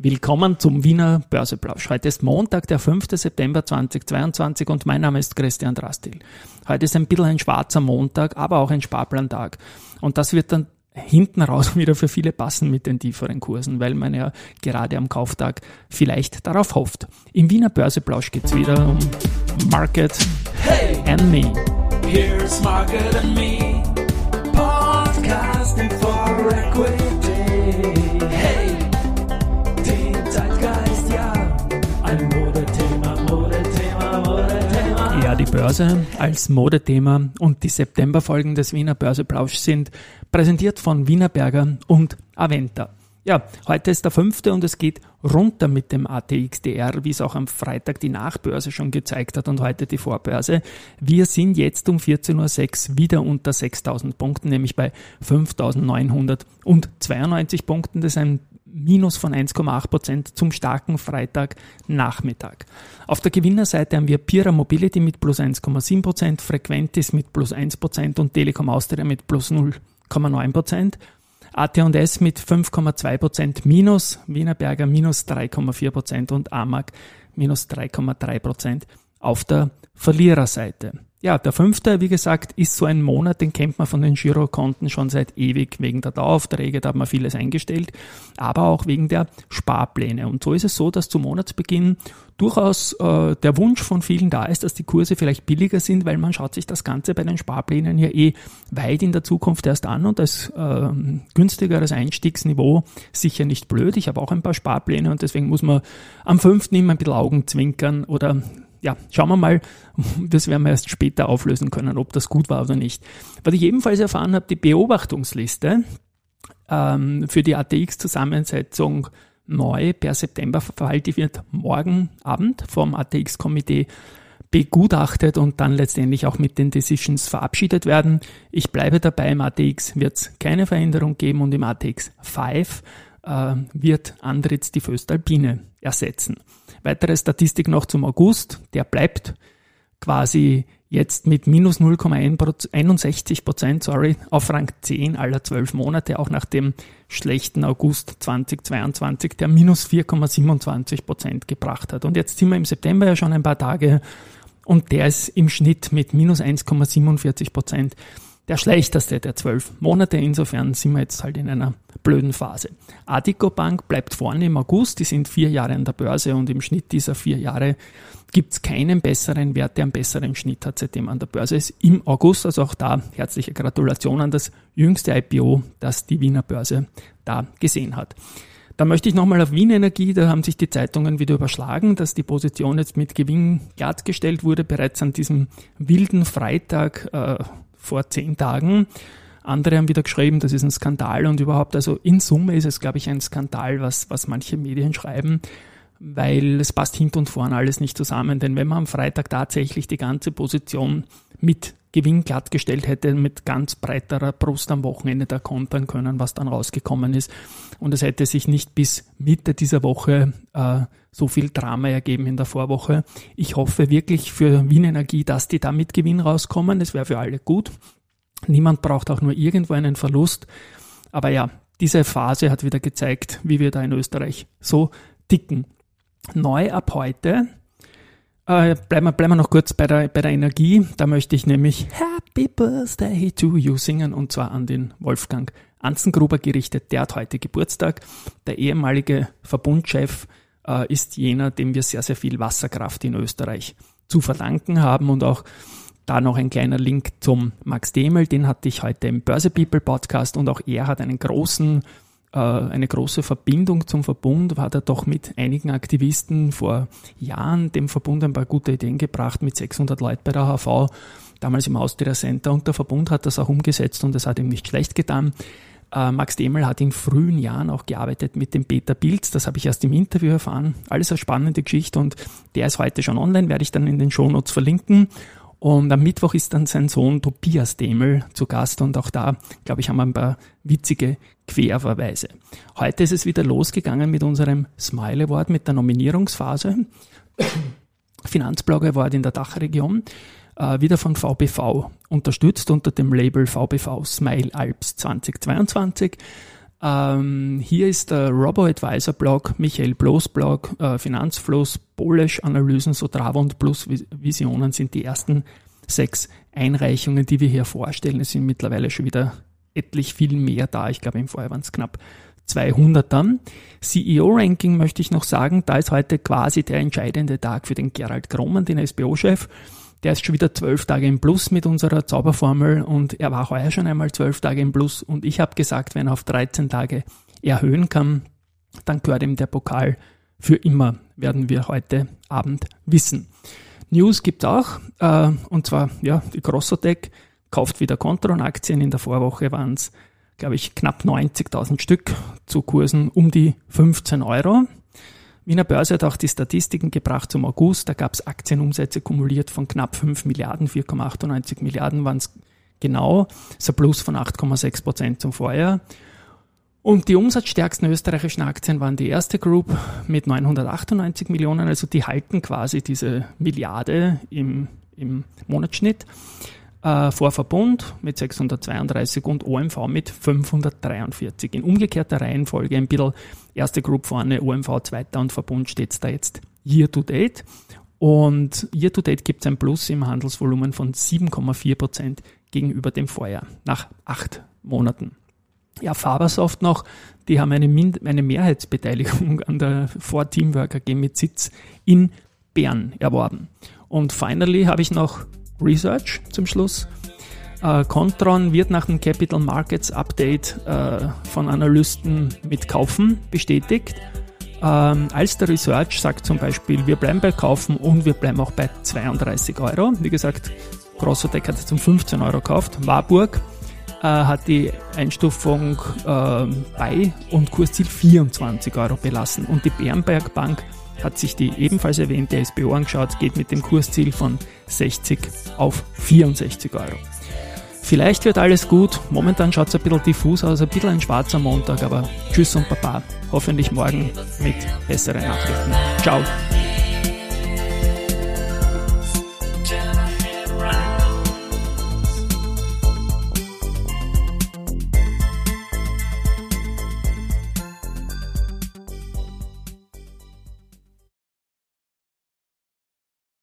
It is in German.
Willkommen zum Wiener Börseplausch. Heute ist Montag, der 5. September 2022 und mein Name ist Christian Drastil. Heute ist ein bisschen ein schwarzer Montag, aber auch ein Sparplantag. Und das wird dann hinten raus wieder für viele passen mit den tieferen Kursen, weil man ja gerade am Kauftag vielleicht darauf hofft. Im Wiener Börseplausch geht's wieder um Market hey, and Me. Here's Market and Me. Podcasting for Equity. Börse als Modethema und die Septemberfolgen des Wiener Börseplausch sind präsentiert von Wienerberger und Aventa. Ja, heute ist der fünfte und es geht runter mit dem ATXDR, wie es auch am Freitag die Nachbörse schon gezeigt hat und heute die Vorbörse. Wir sind jetzt um 14.06 Uhr wieder unter 6000 Punkten, nämlich bei 5992 Punkten. Das ist ein Minus von 1,8 Prozent zum starken Freitagnachmittag. Auf der Gewinnerseite haben wir Pira Mobility mit plus 1,7 Prozent, Frequentis mit plus 1 Prozent und Telekom Austria mit plus 0,9 Prozent. AT&S mit 5,2 Prozent minus, Wienerberger minus 3,4 Prozent und AMAG minus 3,3 Prozent auf der Verliererseite. Ja, der fünfte, wie gesagt, ist so ein Monat, den kennt man von den Girokonten schon seit ewig wegen der Daueraufträge, da hat man vieles eingestellt, aber auch wegen der Sparpläne. Und so ist es so, dass zu Monatsbeginn durchaus äh, der Wunsch von vielen da ist, dass die Kurse vielleicht billiger sind, weil man schaut sich das Ganze bei den Sparplänen ja eh weit in der Zukunft erst an und als äh, günstigeres Einstiegsniveau sicher nicht blöd. Ich habe auch ein paar Sparpläne und deswegen muss man am fünften immer ein bisschen Augen zwinkern oder ja, schauen wir mal, das werden wir erst später auflösen können, ob das gut war oder nicht. Was ich ebenfalls erfahren habe, die Beobachtungsliste ähm, für die ATX-Zusammensetzung neu per September verfallt, die wird morgen Abend vom ATX-Komitee begutachtet und dann letztendlich auch mit den Decisions verabschiedet werden. Ich bleibe dabei, im ATX wird es keine Veränderung geben und im ATX 5 äh, wird Andritz die Föstalpine ersetzen. Weitere Statistik noch zum August, der bleibt quasi jetzt mit minus 0,61 Prozent, sorry, auf Rang 10 aller zwölf Monate, auch nach dem schlechten August 2022, der minus 4,27 Prozent gebracht hat. Und jetzt sind wir im September ja schon ein paar Tage und der ist im Schnitt mit minus 1,47 Prozent der schlechteste der zwölf Monate. Insofern sind wir jetzt halt in einer blöden Phase. Adico Bank bleibt vorne im August. Die sind vier Jahre an der Börse und im Schnitt dieser vier Jahre gibt es keinen besseren Wert, der einen besseren Schnitt hat, seitdem an der Börse ist. Im August, also auch da herzliche Gratulation an das jüngste IPO, das die Wiener Börse da gesehen hat. Da möchte ich nochmal auf Wien Energie, da haben sich die Zeitungen wieder überschlagen, dass die Position jetzt mit Gewinn glattgestellt wurde, bereits an diesem wilden Freitag äh, vor zehn Tagen. Andere haben wieder geschrieben, das ist ein Skandal und überhaupt, also in Summe ist es, glaube ich, ein Skandal, was, was manche Medien schreiben, weil es passt hinten und vorne alles nicht zusammen. Denn wenn man am Freitag tatsächlich die ganze Position mit Gewinn glattgestellt hätte, mit ganz breiterer Brust am Wochenende da kontern können, was dann rausgekommen ist. Und es hätte sich nicht bis Mitte dieser Woche äh, so viel Drama ergeben in der Vorwoche. Ich hoffe wirklich für Wien Energie, dass die da mit Gewinn rauskommen. Das wäre für alle gut. Niemand braucht auch nur irgendwo einen Verlust. Aber ja, diese Phase hat wieder gezeigt, wie wir da in Österreich so ticken. Neu ab heute, äh, bleiben, wir, bleiben wir noch kurz bei der, bei der Energie. Da möchte ich nämlich Happy Birthday to You singen und zwar an den Wolfgang Anzengruber gerichtet. Der hat heute Geburtstag. Der ehemalige Verbundchef äh, ist jener, dem wir sehr, sehr viel Wasserkraft in Österreich zu verdanken haben und auch da noch ein kleiner Link zum Max Demel, den hatte ich heute im Börse People Podcast und auch er hat einen großen, äh, eine große Verbindung zum Verbund, war da doch mit einigen Aktivisten vor Jahren dem Verbund ein paar gute Ideen gebracht mit 600 Leuten bei der HV, damals im Austria Center und der Verbund hat das auch umgesetzt und es hat ihm nicht schlecht getan. Äh, Max Demel hat in frühen Jahren auch gearbeitet mit dem Peter Pilz, das habe ich erst im Interview erfahren. Alles eine spannende Geschichte und der ist heute schon online, werde ich dann in den Shownotes verlinken. Und am Mittwoch ist dann sein Sohn Tobias Demel zu Gast und auch da, glaube ich, haben wir ein paar witzige Querverweise. Heute ist es wieder losgegangen mit unserem Smile Award, mit der Nominierungsphase. Finanzblog Award in der Dachregion äh, wieder von VBV unterstützt unter dem Label VBV Smile Alps 2022. Ähm, hier ist der Robo-Advisor-Blog, Michael Bloß Blog, äh, Finanzfluss, Polish-Analysen, so Travont plus Visionen sind die ersten sechs Einreichungen, die wir hier vorstellen. Es sind mittlerweile schon wieder etlich viel mehr da. Ich glaube, im Vorjahr waren es knapp 200 dann. CEO-Ranking möchte ich noch sagen, da ist heute quasi der entscheidende Tag für den Gerald Kroman, den SBO-Chef. Der ist schon wieder zwölf Tage im Plus mit unserer Zauberformel und er war heuer schon einmal zwölf Tage im Plus und ich habe gesagt, wenn er auf 13 Tage erhöhen kann, dann gehört ihm der Pokal für immer, werden wir heute Abend wissen. News gibt auch, äh, und zwar ja, die Grossotec kauft wieder Contron-Aktien. In der Vorwoche waren es, glaube ich, knapp 90.000 Stück zu Kursen um die 15 Euro. Wiener Börse hat auch die Statistiken gebracht zum August. Da gab es Aktienumsätze kumuliert von knapp 5 Milliarden, 4,98 Milliarden waren es genau. Das ist ein Plus von 8,6 Prozent zum Vorjahr. Und die umsatzstärksten österreichischen Aktien waren die erste Group mit 998 Millionen, also die halten quasi diese Milliarde im, im Monatsschnitt äh, vor Verbund mit 632 und OMV mit 543. In umgekehrter Reihenfolge ein bisschen erste Group vorne, OMV zweiter und Verbund steht da jetzt year to date. Und year to date gibt es ein Plus im Handelsvolumen von 7,4 Prozent gegenüber dem Vorjahr nach acht Monaten. Ja, Fabersoft noch, die haben eine, Min eine Mehrheitsbeteiligung an der Ford Teamwork AG mit Sitz in Bern erworben. Und finally habe ich noch Research zum Schluss. Äh, Contron wird nach dem Capital Markets Update äh, von Analysten mit Kaufen bestätigt. Ähm, Alster Research sagt zum Beispiel, wir bleiben bei Kaufen und wir bleiben auch bei 32 Euro. Wie gesagt, Grossotec hat es um 15 Euro gekauft. Warburg äh, hat die Einstufung äh, bei und Kursziel 24 Euro belassen. Und die Bernberg Bank hat sich die ebenfalls erwähnte SBO angeschaut, geht mit dem Kursziel von 60 auf 64 Euro. Vielleicht wird alles gut. Momentan schaut es ein bisschen diffus aus, ein bisschen ein schwarzer Montag, aber tschüss und Baba. Hoffentlich morgen mit besseren Nachrichten. Ciao.